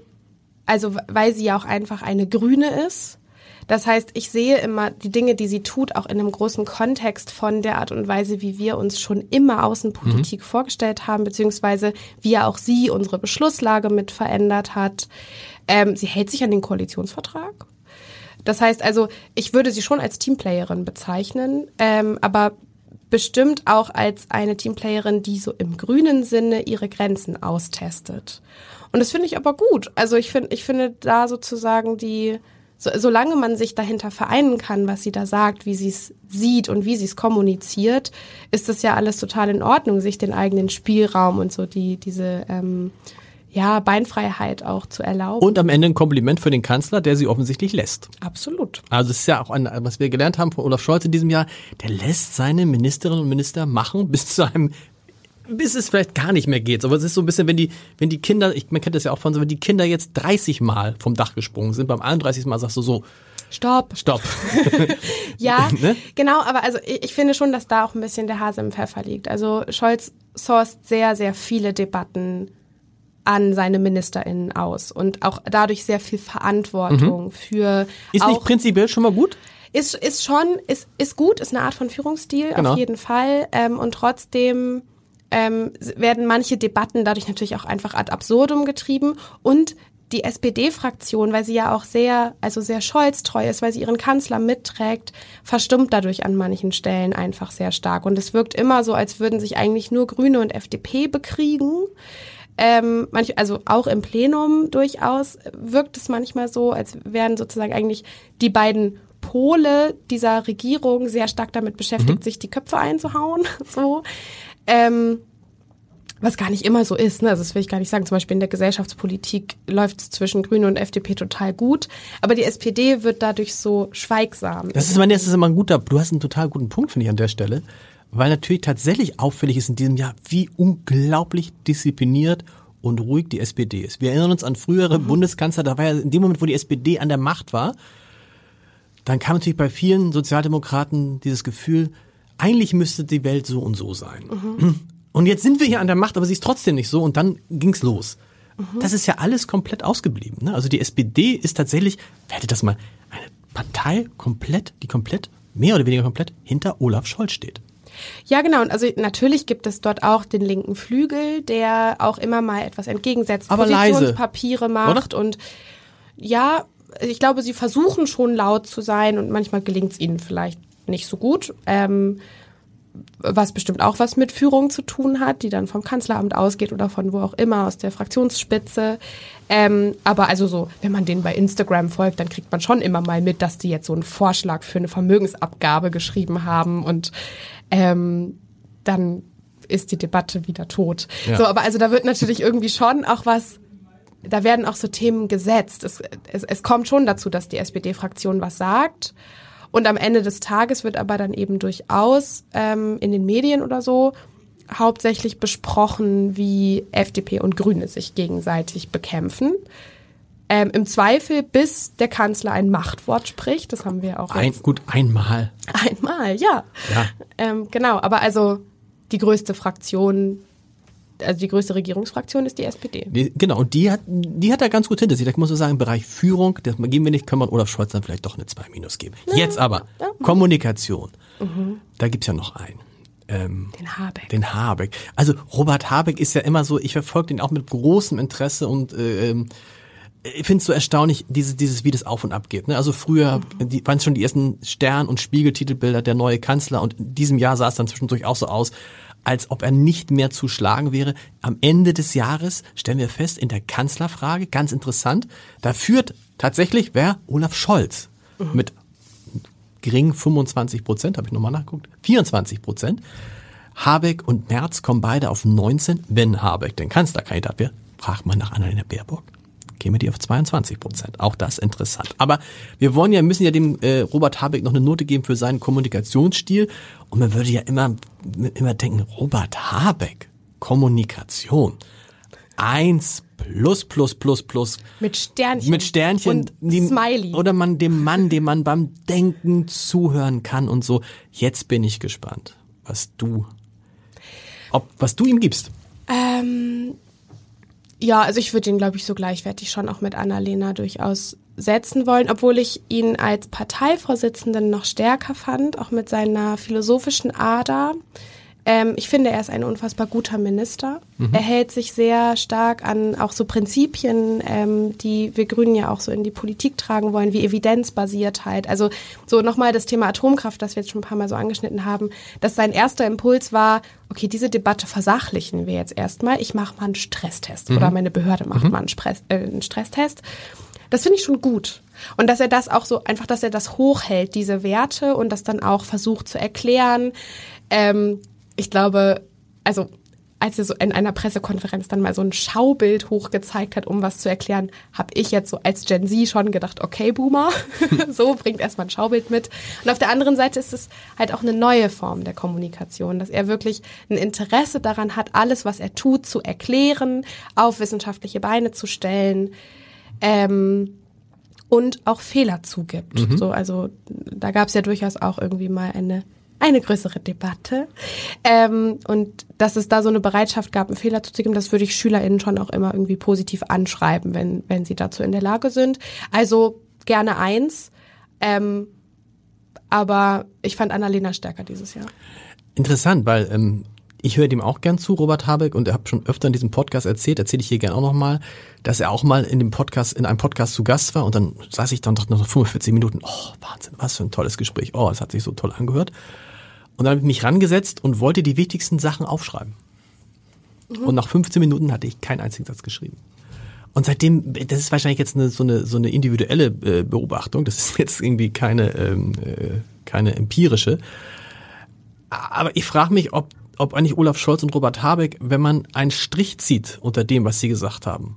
also weil sie ja auch einfach eine Grüne ist das heißt, ich sehe immer die Dinge, die sie tut, auch in einem großen Kontext von der Art und Weise, wie wir uns schon immer Außenpolitik mhm. vorgestellt haben, beziehungsweise wie ja auch sie unsere Beschlusslage mit verändert hat. Ähm, sie hält sich an den Koalitionsvertrag. Das heißt also, ich würde sie schon als Teamplayerin bezeichnen, ähm, aber bestimmt auch als eine Teamplayerin, die so im grünen Sinne ihre Grenzen austestet. Und das finde ich aber gut. Also ich finde, ich finde da sozusagen die so, solange man sich dahinter vereinen kann, was sie da sagt, wie sie es sieht und wie sie es kommuniziert, ist das ja alles total in Ordnung, sich den eigenen Spielraum und so die diese ähm, ja, Beinfreiheit auch zu erlauben. Und am Ende ein Kompliment für den Kanzler, der sie offensichtlich lässt. Absolut. Also es ist ja auch ein, was wir gelernt haben von Olaf Scholz in diesem Jahr, der lässt seine Ministerinnen und Minister machen bis zu einem bis es vielleicht gar nicht mehr geht. Aber es ist so ein bisschen, wenn die, wenn die Kinder, ich, man kennt das ja auch von so, wenn die Kinder jetzt 30 Mal vom Dach gesprungen sind, beim 31. Mal sagst du so, Stopp. Stopp. [laughs] ja, [laughs] ne? genau, aber also ich, ich, finde schon, dass da auch ein bisschen der Hase im Pfeffer liegt. Also Scholz sourced sehr, sehr viele Debatten an seine MinisterInnen aus und auch dadurch sehr viel Verantwortung mhm. für. Ist nicht prinzipiell schon mal gut? Ist, ist schon, ist, ist gut, ist eine Art von Führungsstil genau. auf jeden Fall. Ähm, und trotzdem ähm, werden manche Debatten dadurch natürlich auch einfach ad absurdum getrieben und die SPD-Fraktion, weil sie ja auch sehr, also sehr scholztreu ist, weil sie ihren Kanzler mitträgt, verstummt dadurch an manchen Stellen einfach sehr stark. Und es wirkt immer so, als würden sich eigentlich nur Grüne und FDP bekriegen. Ähm, manch, also auch im Plenum durchaus wirkt es manchmal so, als wären sozusagen eigentlich die beiden Pole dieser Regierung sehr stark damit beschäftigt, mhm. sich die Köpfe einzuhauen. [laughs] So. Ähm, was gar nicht immer so ist, ne? Also das will ich gar nicht sagen. Zum Beispiel in der Gesellschaftspolitik läuft es zwischen Grüne und FDP total gut, aber die SPD wird dadurch so schweigsam. Das ist, meine, das ist immer ein guter, du hast einen total guten Punkt, finde ich, an der Stelle. Weil natürlich tatsächlich auffällig ist in diesem Jahr, wie unglaublich diszipliniert und ruhig die SPD ist. Wir erinnern uns an frühere mhm. Bundeskanzler, da war ja in dem Moment, wo die SPD an der Macht war, dann kam natürlich bei vielen Sozialdemokraten dieses Gefühl, eigentlich müsste die Welt so und so sein. Mhm. Und jetzt sind wir hier an der Macht, aber sie ist trotzdem nicht so und dann ging's los. Mhm. Das ist ja alles komplett ausgeblieben. Ne? Also die SPD ist tatsächlich, werdet das mal, eine Partei komplett, die komplett, mehr oder weniger komplett hinter Olaf Scholz steht. Ja, genau. Und also natürlich gibt es dort auch den linken Flügel, der auch immer mal etwas entgegensetzt, Aber Positionspapiere leise, macht oder? und ja, ich glaube, sie versuchen schon laut zu sein und manchmal gelingt es ihnen vielleicht nicht so gut. Ähm, was bestimmt auch was mit Führung zu tun hat, die dann vom Kanzleramt ausgeht oder von wo auch immer, aus der Fraktionsspitze. Ähm, aber also so, wenn man denen bei Instagram folgt, dann kriegt man schon immer mal mit, dass die jetzt so einen Vorschlag für eine Vermögensabgabe geschrieben haben und ähm, dann ist die Debatte wieder tot. Ja. So, aber also da wird natürlich irgendwie schon auch was da werden auch so Themen gesetzt. Es, es, es kommt schon dazu, dass die SPD-Fraktion was sagt. Und am Ende des Tages wird aber dann eben durchaus ähm, in den Medien oder so hauptsächlich besprochen, wie FDP und Grüne sich gegenseitig bekämpfen. Ähm, Im Zweifel, bis der Kanzler ein Machtwort spricht. Das haben wir auch. Ein, gut, einmal. [laughs] Einmal, ja. ja. Ähm, genau, aber also die größte Fraktion also die größte Regierungsfraktion ist die SPD. Die, genau, und die hat, die hat da ganz gut hinter sich. Da muss man sagen, im Bereich Führung, das geben wir nicht, können wir Olaf Scholz dann vielleicht doch eine 2 Minus geben. Ja. Jetzt aber, ja. Kommunikation. Mhm. Da gibt's ja noch einen. Ähm, den Habeck. Den Habeck. Also Robert Habeck ist ja immer so, ich verfolge den auch mit großem Interesse und äh, ähm, ich finde es so erstaunlich, dieses, dieses, wie das auf und ab geht. Ne? Also früher mhm. die, waren es schon die ersten Stern- und Spiegeltitelbilder der neue Kanzler und in diesem Jahr sah es dann zwischendurch auch so aus, als ob er nicht mehr zu schlagen wäre. Am Ende des Jahres stellen wir fest, in der Kanzlerfrage, ganz interessant, da führt tatsächlich wer? Olaf Scholz mit gering 25 Prozent, habe ich nochmal nachgeguckt, 24 Prozent. Habeck und Merz kommen beide auf 19, wenn Habeck den Kanzlerkandidat wäre, fragt man nach Annalena Baerbock käme die auf 22 Prozent. Auch das interessant. Aber wir wollen ja, müssen ja dem äh, Robert Habeck noch eine Note geben für seinen Kommunikationsstil. Und man würde ja immer, immer denken, Robert Habeck, Kommunikation. Eins plus, plus, plus, plus. Mit Sternchen. Mit Sternchen. Und die, Smiley. Oder man dem Mann, dem man beim Denken zuhören kann und so. Jetzt bin ich gespannt, was du, ob, was du ihm gibst. Ähm, ja, also ich würde ihn, glaube ich, so gleichwertig schon auch mit Annalena durchaus setzen wollen, obwohl ich ihn als Parteivorsitzenden noch stärker fand, auch mit seiner philosophischen Ader. Ähm, ich finde, er ist ein unfassbar guter Minister. Mhm. Er hält sich sehr stark an auch so Prinzipien, ähm, die wir Grünen ja auch so in die Politik tragen wollen, wie Evidenzbasiertheit. Also so nochmal das Thema Atomkraft, das wir jetzt schon ein paar Mal so angeschnitten haben, dass sein erster Impuls war, okay, diese Debatte versachlichen wir jetzt erstmal. Ich mache mal einen Stresstest mhm. oder meine Behörde macht mhm. mal einen, Stress, äh, einen Stresstest. Das finde ich schon gut. Und dass er das auch so, einfach, dass er das hochhält, diese Werte und das dann auch versucht zu erklären. Ähm, ich glaube, also als er so in einer Pressekonferenz dann mal so ein Schaubild hochgezeigt hat, um was zu erklären, habe ich jetzt so als Gen Z schon gedacht, okay, Boomer, [laughs] so bringt erstmal ein Schaubild mit. Und auf der anderen Seite ist es halt auch eine neue Form der Kommunikation, dass er wirklich ein Interesse daran hat, alles, was er tut, zu erklären, auf wissenschaftliche Beine zu stellen. Ähm, und auch Fehler zugibt. Mhm. So, also da gab es ja durchaus auch irgendwie mal eine eine größere Debatte. Ähm, und dass es da so eine Bereitschaft gab, einen Fehler zuzugeben, das würde ich SchülerInnen schon auch immer irgendwie positiv anschreiben, wenn, wenn sie dazu in der Lage sind. Also gerne eins. Ähm, aber ich fand Annalena stärker dieses Jahr. Interessant, weil ähm, ich höre dem auch gern zu, Robert Habeck, und er hat schon öfter in diesem Podcast erzählt, erzähle ich hier gern auch nochmal, dass er auch mal in dem Podcast, in einem Podcast zu Gast war und dann saß ich dann doch noch 45 Minuten, oh, Wahnsinn, was für ein tolles Gespräch, oh, es hat sich so toll angehört. Und dann habe ich mich rangesetzt und wollte die wichtigsten Sachen aufschreiben. Mhm. Und nach 15 Minuten hatte ich keinen einzigen Satz geschrieben. Und seitdem, das ist wahrscheinlich jetzt eine, so, eine, so eine individuelle äh, Beobachtung, das ist jetzt irgendwie keine, ähm, äh, keine empirische. Aber ich frage mich, ob, ob eigentlich Olaf Scholz und Robert Habeck, wenn man einen Strich zieht unter dem, was sie gesagt haben,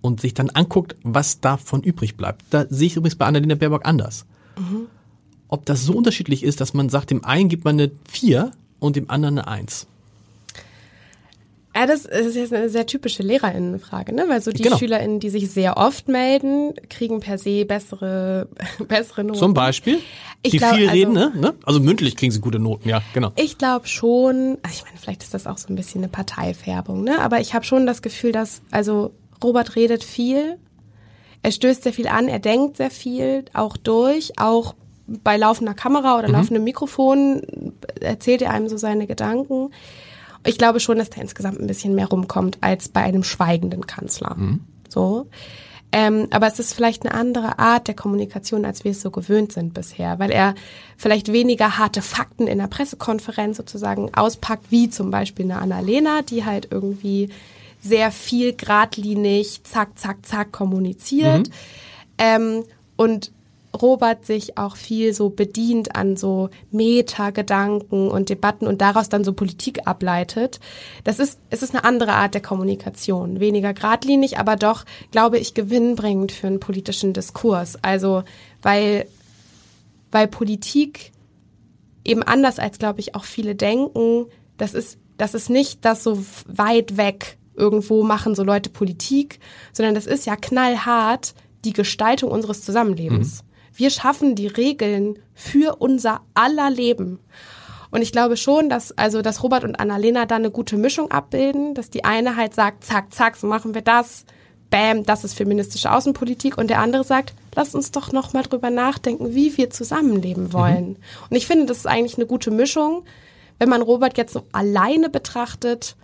und sich dann anguckt, was davon übrig bleibt. Da sehe ich übrigens bei Annalena Baerbock anders. Mhm ob das so unterschiedlich ist, dass man sagt, dem einen gibt man eine 4 und dem anderen eine 1. Ja, das ist jetzt eine sehr typische Lehrerinnenfrage, ne? Weil so die genau. SchülerInnen, die sich sehr oft melden, kriegen per se bessere, [laughs] bessere Noten. Zum Beispiel? Ich die glaub, viel also, reden, ne? Also mündlich kriegen sie gute Noten, ja, genau. Ich glaube schon, ich meine, vielleicht ist das auch so ein bisschen eine Parteifärbung, ne? Aber ich habe schon das Gefühl, dass, also Robert redet viel, er stößt sehr viel an, er denkt sehr viel, auch durch, auch bei laufender Kamera oder mhm. laufendem Mikrofon erzählt er einem so seine Gedanken. Ich glaube schon, dass da insgesamt ein bisschen mehr rumkommt als bei einem schweigenden Kanzler. Mhm. So. Ähm, aber es ist vielleicht eine andere Art der Kommunikation, als wir es so gewöhnt sind bisher, weil er vielleicht weniger harte Fakten in der Pressekonferenz sozusagen auspackt, wie zum Beispiel eine Annalena, die halt irgendwie sehr viel geradlinig, zack, zack, zack kommuniziert. Mhm. Ähm, und Robert sich auch viel so bedient an so Meta-Gedanken und Debatten und daraus dann so Politik ableitet. Das ist, es ist eine andere Art der Kommunikation. Weniger geradlinig, aber doch, glaube ich, gewinnbringend für einen politischen Diskurs. Also, weil, weil Politik eben anders als, glaube ich, auch viele denken, das ist, das ist nicht das so weit weg irgendwo machen so Leute Politik, sondern das ist ja knallhart die Gestaltung unseres Zusammenlebens. Mhm. Wir schaffen die Regeln für unser aller Leben. Und ich glaube schon, dass, also, dass Robert und Annalena da eine gute Mischung abbilden, dass die eine halt sagt, zack, zack, so machen wir das. Bam, das ist feministische Außenpolitik. Und der andere sagt, lass uns doch noch mal drüber nachdenken, wie wir zusammenleben wollen. Mhm. Und ich finde, das ist eigentlich eine gute Mischung. Wenn man Robert jetzt so alleine betrachtet,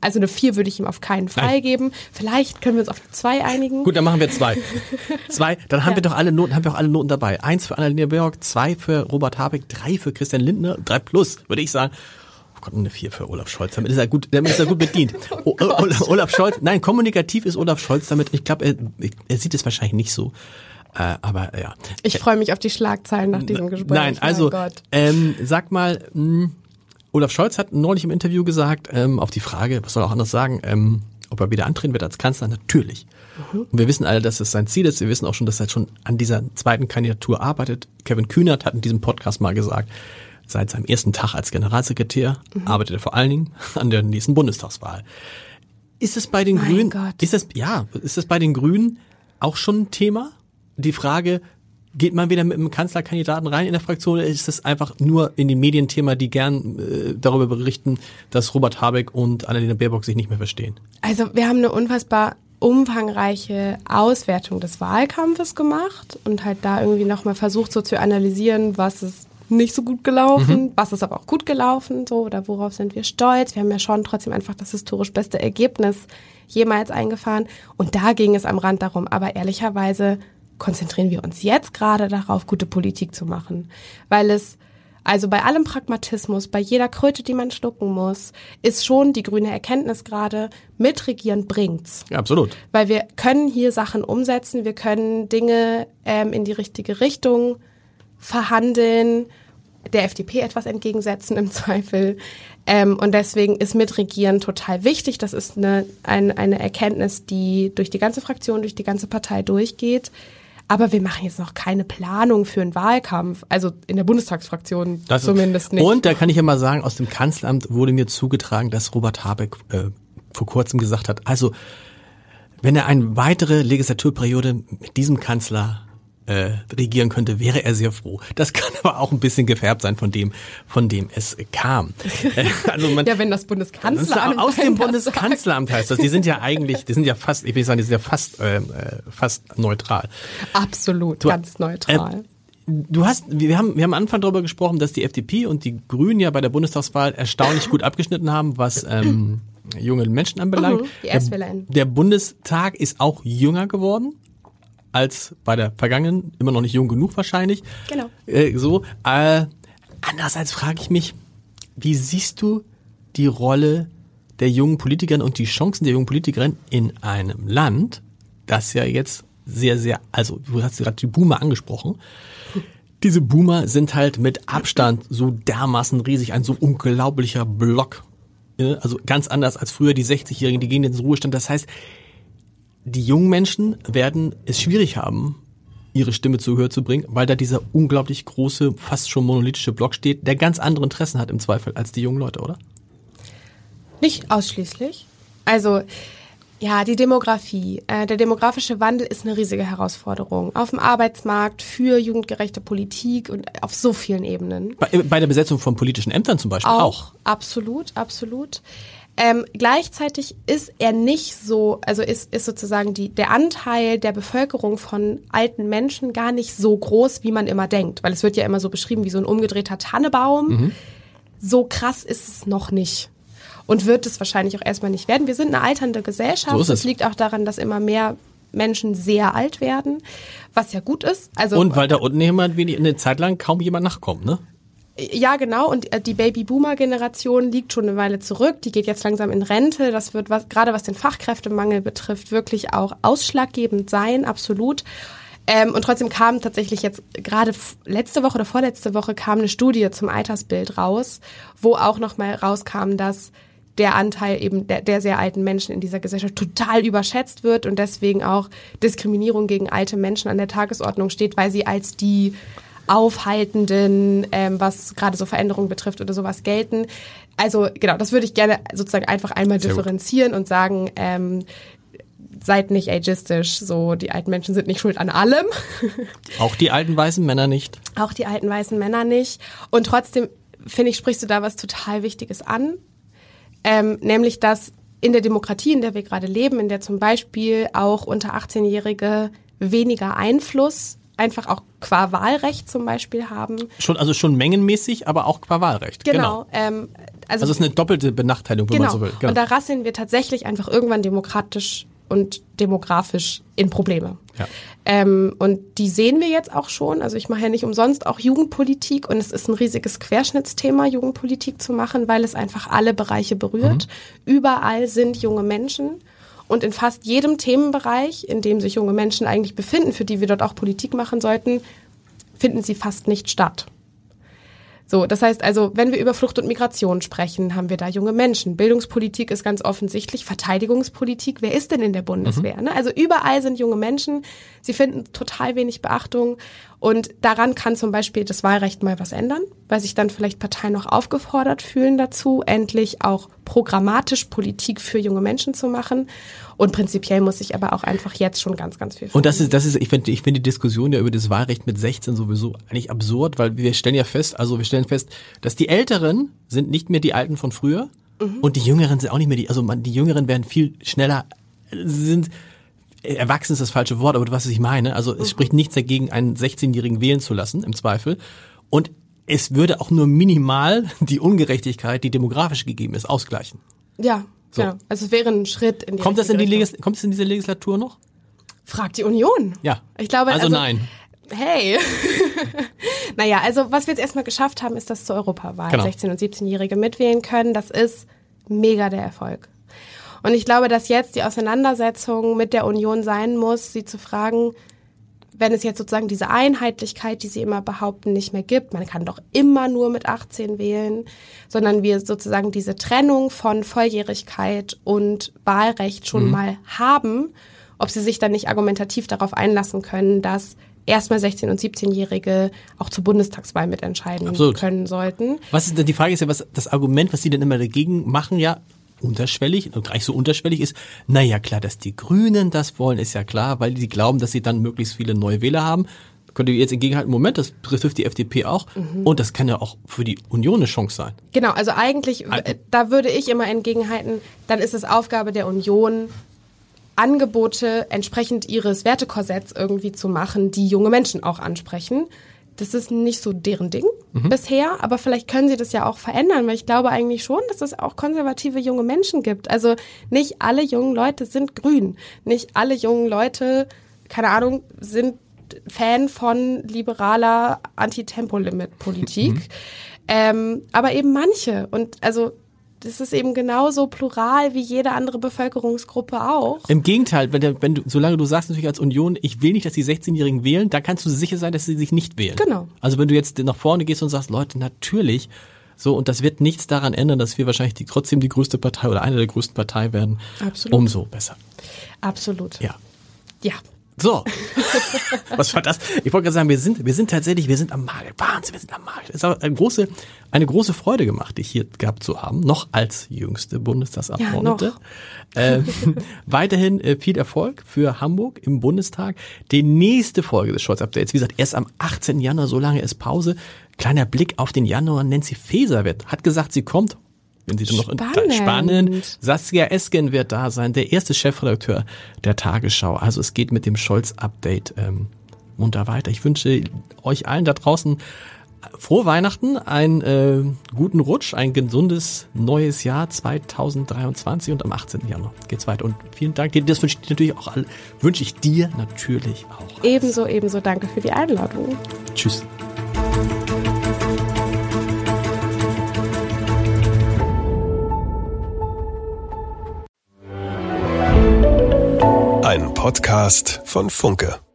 also eine 4 würde ich ihm auf keinen Fall Nein. geben. Vielleicht können wir uns auf eine 2 einigen. Gut, dann machen wir zwei. [laughs] zwei, dann haben ja. wir doch alle Noten, haben wir auch alle Noten dabei. Eins für Annalena Baerbock, zwei für Robert Habeck, drei für Christian Lindner, drei plus, würde ich sagen. Oh Gott, eine 4 für Olaf Scholz. Damit ist er gut, damit ist er gut bedient. [laughs] oh, Olaf Scholz, nein, kommunikativ ist Olaf Scholz damit. Ich glaube, er, er sieht es wahrscheinlich nicht so. Äh, aber ja. Ich freue mich auf die Schlagzeilen nach diesem Gespräch. Nein, also ähm, sag mal, mh, hm, Olaf Scholz hat neulich im Interview gesagt, ähm, auf die Frage, was soll er auch anders sagen, ähm, ob er wieder antreten wird als Kanzler, natürlich. Mhm. Und wir wissen alle, dass es sein Ziel ist. Wir wissen auch schon, dass er schon an dieser zweiten Kandidatur arbeitet. Kevin Kühnert hat in diesem Podcast mal gesagt, seit seinem ersten Tag als Generalsekretär mhm. arbeitet er vor allen Dingen an der nächsten Bundestagswahl. Ist es bei den mein Grünen, Gott. ist das, ja, ist es bei den Grünen auch schon ein Thema? Die Frage, Geht man wieder mit einem Kanzlerkandidaten rein in der Fraktion oder ist es einfach nur in den Medienthema, die gern äh, darüber berichten, dass Robert Habeck und Annalena Baerbock sich nicht mehr verstehen? Also wir haben eine unfassbar umfangreiche Auswertung des Wahlkampfes gemacht und halt da irgendwie nochmal versucht so zu analysieren, was ist nicht so gut gelaufen, mhm. was ist aber auch gut gelaufen, so oder worauf sind wir stolz. Wir haben ja schon trotzdem einfach das historisch beste Ergebnis jemals eingefahren und da ging es am Rand darum, aber ehrlicherweise konzentrieren wir uns jetzt gerade darauf, gute Politik zu machen. Weil es, also bei allem Pragmatismus, bei jeder Kröte, die man schlucken muss, ist schon die grüne Erkenntnis gerade, mitregieren bringt's. Ja, absolut. Weil wir können hier Sachen umsetzen, wir können Dinge ähm, in die richtige Richtung verhandeln, der FDP etwas entgegensetzen im [laughs] Zweifel. Ähm, und deswegen ist Mitregieren total wichtig. Das ist eine, eine, eine Erkenntnis, die durch die ganze Fraktion, durch die ganze Partei durchgeht. Aber wir machen jetzt noch keine Planung für einen Wahlkampf, also in der Bundestagsfraktion das zumindest nicht. Und da kann ich ja mal sagen, aus dem Kanzleramt wurde mir zugetragen, dass Robert Habeck äh, vor kurzem gesagt hat, also wenn er eine weitere Legislaturperiode mit diesem Kanzler äh, regieren könnte, wäre er sehr froh. Das kann aber auch ein bisschen gefärbt sein von dem, von dem es kam. [laughs] Äh, also man, ja, wenn das Bundeskanzleramt aus dem Bundeskanzleramt heißt das. Die sind ja eigentlich, die sind ja fast, ich will sagen, die sind ja fast, äh, fast neutral. Absolut, du, ganz neutral. Äh, Du hast, wir haben, wir haben am Anfang darüber gesprochen, dass die FDP und die Grünen ja bei der Bundestagswahl erstaunlich gut abgeschnitten haben, was ähm, junge Menschen anbelangt. Mhm, die der, der Bundestag ist auch jünger geworden als bei der vergangenen, immer noch nicht jung genug wahrscheinlich. Genau. Äh, so. Äh, andererseits frage ich mich, wie siehst du die Rolle der jungen Politikerin und die Chancen der jungen Politikerin in einem Land, das ja jetzt sehr, sehr, also du hast gerade die Boomer angesprochen. Diese Boomer sind halt mit Abstand so dermaßen riesig, ein so unglaublicher Block. Also ganz anders als früher die 60-Jährigen, die gehen ins Ruhestand. Das heißt, die jungen Menschen werden es schwierig haben, ihre Stimme zu Gehör zu bringen, weil da dieser unglaublich große, fast schon monolithische Block steht, der ganz andere Interessen hat im Zweifel als die jungen Leute, oder? Nicht ausschließlich. Also ja, die Demografie. Äh, der demografische Wandel ist eine riesige Herausforderung. Auf dem Arbeitsmarkt, für jugendgerechte Politik und auf so vielen Ebenen. Bei, bei der Besetzung von politischen Ämtern zum Beispiel auch. auch. Absolut, absolut. Ähm, gleichzeitig ist er nicht so, also ist, ist sozusagen die, der Anteil der Bevölkerung von alten Menschen gar nicht so groß, wie man immer denkt. Weil es wird ja immer so beschrieben wie so ein umgedrehter Tannebaum. Mhm. So krass ist es noch nicht. Und wird es wahrscheinlich auch erstmal nicht werden. Wir sind eine alternde Gesellschaft. So das liegt auch daran, dass immer mehr Menschen sehr alt werden, was ja gut ist. Also und weil da unten jemand wenig eine Zeit lang kaum jemand nachkommt, ne? Ja, genau. Und äh, die Baby-Boomer-Generation liegt schon eine Weile zurück. Die geht jetzt langsam in Rente. Das wird was, gerade was den Fachkräftemangel betrifft, wirklich auch ausschlaggebend sein, absolut. Ähm, und trotzdem kam tatsächlich jetzt gerade letzte Woche oder vorletzte Woche kam eine Studie zum Altersbild raus, wo auch nochmal rauskam, dass der Anteil eben der, der sehr alten Menschen in dieser Gesellschaft total überschätzt wird und deswegen auch Diskriminierung gegen alte Menschen an der Tagesordnung steht, weil sie als die aufhaltenden, ähm, was gerade so Veränderungen betrifft oder sowas gelten. Also genau, das würde ich gerne sozusagen einfach einmal Sehr differenzieren gut. und sagen, ähm, seid nicht ageistisch, so die alten Menschen sind nicht schuld an allem. [laughs] Auch die alten weißen Männer nicht. Auch die alten weißen Männer nicht. Und trotzdem, finde ich, sprichst du da was total Wichtiges an. Ähm, nämlich, dass in der Demokratie, in der wir gerade leben, in der zum Beispiel auch unter 18-Jährige weniger Einfluss einfach auch qua Wahlrecht zum Beispiel haben. Schon, also schon mengenmäßig, aber auch qua Wahlrecht. Genau. genau. Ähm, also, also es ist eine doppelte Benachteiligung, wenn genau. man so will. Genau. Und da rasseln wir tatsächlich einfach irgendwann demokratisch und demografisch in Probleme. Ja. Ähm, und die sehen wir jetzt auch schon. Also ich mache ja nicht umsonst auch Jugendpolitik und es ist ein riesiges Querschnittsthema, Jugendpolitik zu machen, weil es einfach alle Bereiche berührt. Mhm. Überall sind junge Menschen und in fast jedem Themenbereich, in dem sich junge Menschen eigentlich befinden, für die wir dort auch Politik machen sollten, finden sie fast nicht statt. So, das heißt also, wenn wir über Flucht und Migration sprechen, haben wir da junge Menschen. Bildungspolitik ist ganz offensichtlich, Verteidigungspolitik. Wer ist denn in der Bundeswehr? Mhm. Ne? Also überall sind junge Menschen. Sie finden total wenig Beachtung. Und daran kann zum Beispiel das Wahlrecht mal was ändern, weil sich dann vielleicht Parteien noch aufgefordert fühlen dazu, endlich auch programmatisch Politik für junge Menschen zu machen. Und prinzipiell muss ich aber auch einfach jetzt schon ganz, ganz viel. Und das ist, das ist, ich finde, ich finde die Diskussion ja über das Wahlrecht mit 16 sowieso eigentlich absurd, weil wir stellen ja fest, also wir stellen fest, dass die Älteren sind nicht mehr die Alten von früher mhm. und die Jüngeren sind auch nicht mehr die, also man, die Jüngeren werden viel schneller, sind, erwachsen ist das falsche Wort, aber du weißt, was ich meine. Also es mhm. spricht nichts dagegen, einen 16-Jährigen wählen zu lassen, im Zweifel. Und es würde auch nur minimal die Ungerechtigkeit, die demografisch gegeben ist, ausgleichen. Ja, so. Genau. Also es wäre ein Schritt in die Kommt das in die Legis kommt es in diese Legislatur noch? Fragt die Union. Ja. Ich glaube, also, also nein. Hey. [laughs] naja, also was wir jetzt erstmal geschafft haben, ist, dass zur Europawahl genau. 16- und 17-Jährige mitwählen können. Das ist mega der Erfolg. Und ich glaube, dass jetzt die Auseinandersetzung mit der Union sein muss, sie zu fragen, wenn es jetzt sozusagen diese Einheitlichkeit, die sie immer behaupten, nicht mehr gibt, man kann doch immer nur mit 18 wählen, sondern wir sozusagen diese Trennung von Volljährigkeit und Wahlrecht schon mhm. mal haben, ob sie sich dann nicht argumentativ darauf einlassen können, dass erstmal 16- und 17-Jährige auch zur Bundestagswahl mitentscheiden Absolut. können sollten. Was ist denn die Frage ist ja, was das Argument, was sie denn immer dagegen machen, ja, unterschwellig, und gleich so unterschwellig ist, naja klar, dass die Grünen das wollen, ist ja klar, weil die glauben, dass sie dann möglichst viele neue Wähler haben. Könnt ihr jetzt entgegenhalten, Moment, das betrifft die FDP auch. Mhm. Und das kann ja auch für die Union eine Chance sein. Genau, also eigentlich, da würde ich immer entgegenhalten, dann ist es Aufgabe der Union, Angebote entsprechend ihres Wertekorsetts irgendwie zu machen, die junge Menschen auch ansprechen. Das ist nicht so deren Ding mhm. bisher, aber vielleicht können sie das ja auch verändern, weil ich glaube eigentlich schon, dass es auch konservative junge Menschen gibt. Also nicht alle jungen Leute sind grün. Nicht alle jungen Leute, keine Ahnung, sind Fan von liberaler Anti-Tempo-Limit-Politik. Mhm. Ähm, aber eben manche. Und also das ist eben genauso plural wie jede andere Bevölkerungsgruppe auch. Im Gegenteil, wenn, wenn du, solange du sagst natürlich als Union, ich will nicht, dass die 16-Jährigen wählen, da kannst du sicher sein, dass sie sich nicht wählen. Genau. Also wenn du jetzt nach vorne gehst und sagst, Leute, natürlich, so, und das wird nichts daran ändern, dass wir wahrscheinlich die, trotzdem die größte Partei oder eine der größten Partei werden. Absolut. Umso besser. Absolut. Ja. Ja, so. Was war das? Ich wollte gerade sagen, wir sind, wir sind tatsächlich, wir sind am Markt. Wahnsinn, wir sind am Markt. Es aber eine große, eine große Freude gemacht, dich hier gehabt zu haben. Noch als jüngste Bundestagsabgeordnete. Ja, ähm, weiterhin äh, viel Erfolg für Hamburg im Bundestag. Die nächste Folge des Scholz Updates, wie gesagt, erst am 18. Januar, so lange ist Pause. Kleiner Blick auf den Januar. Nancy Faeser wird, hat gesagt, sie kommt wenn sie dann noch spannend. spannend. Saskia Esken wird da sein, der erste Chefredakteur der Tagesschau. Also es geht mit dem Scholz-Update ähm, munter weiter. Ich wünsche euch allen da draußen frohe Weihnachten, einen äh, guten Rutsch, ein gesundes neues Jahr 2023 und am 18. Januar geht's weiter. Und vielen Dank dir. Das wünsche ich dir natürlich auch alle, wünsche ich dir natürlich auch. Ebenso, ebenso. Danke für die Einladung. Tschüss. Podcast von Funke.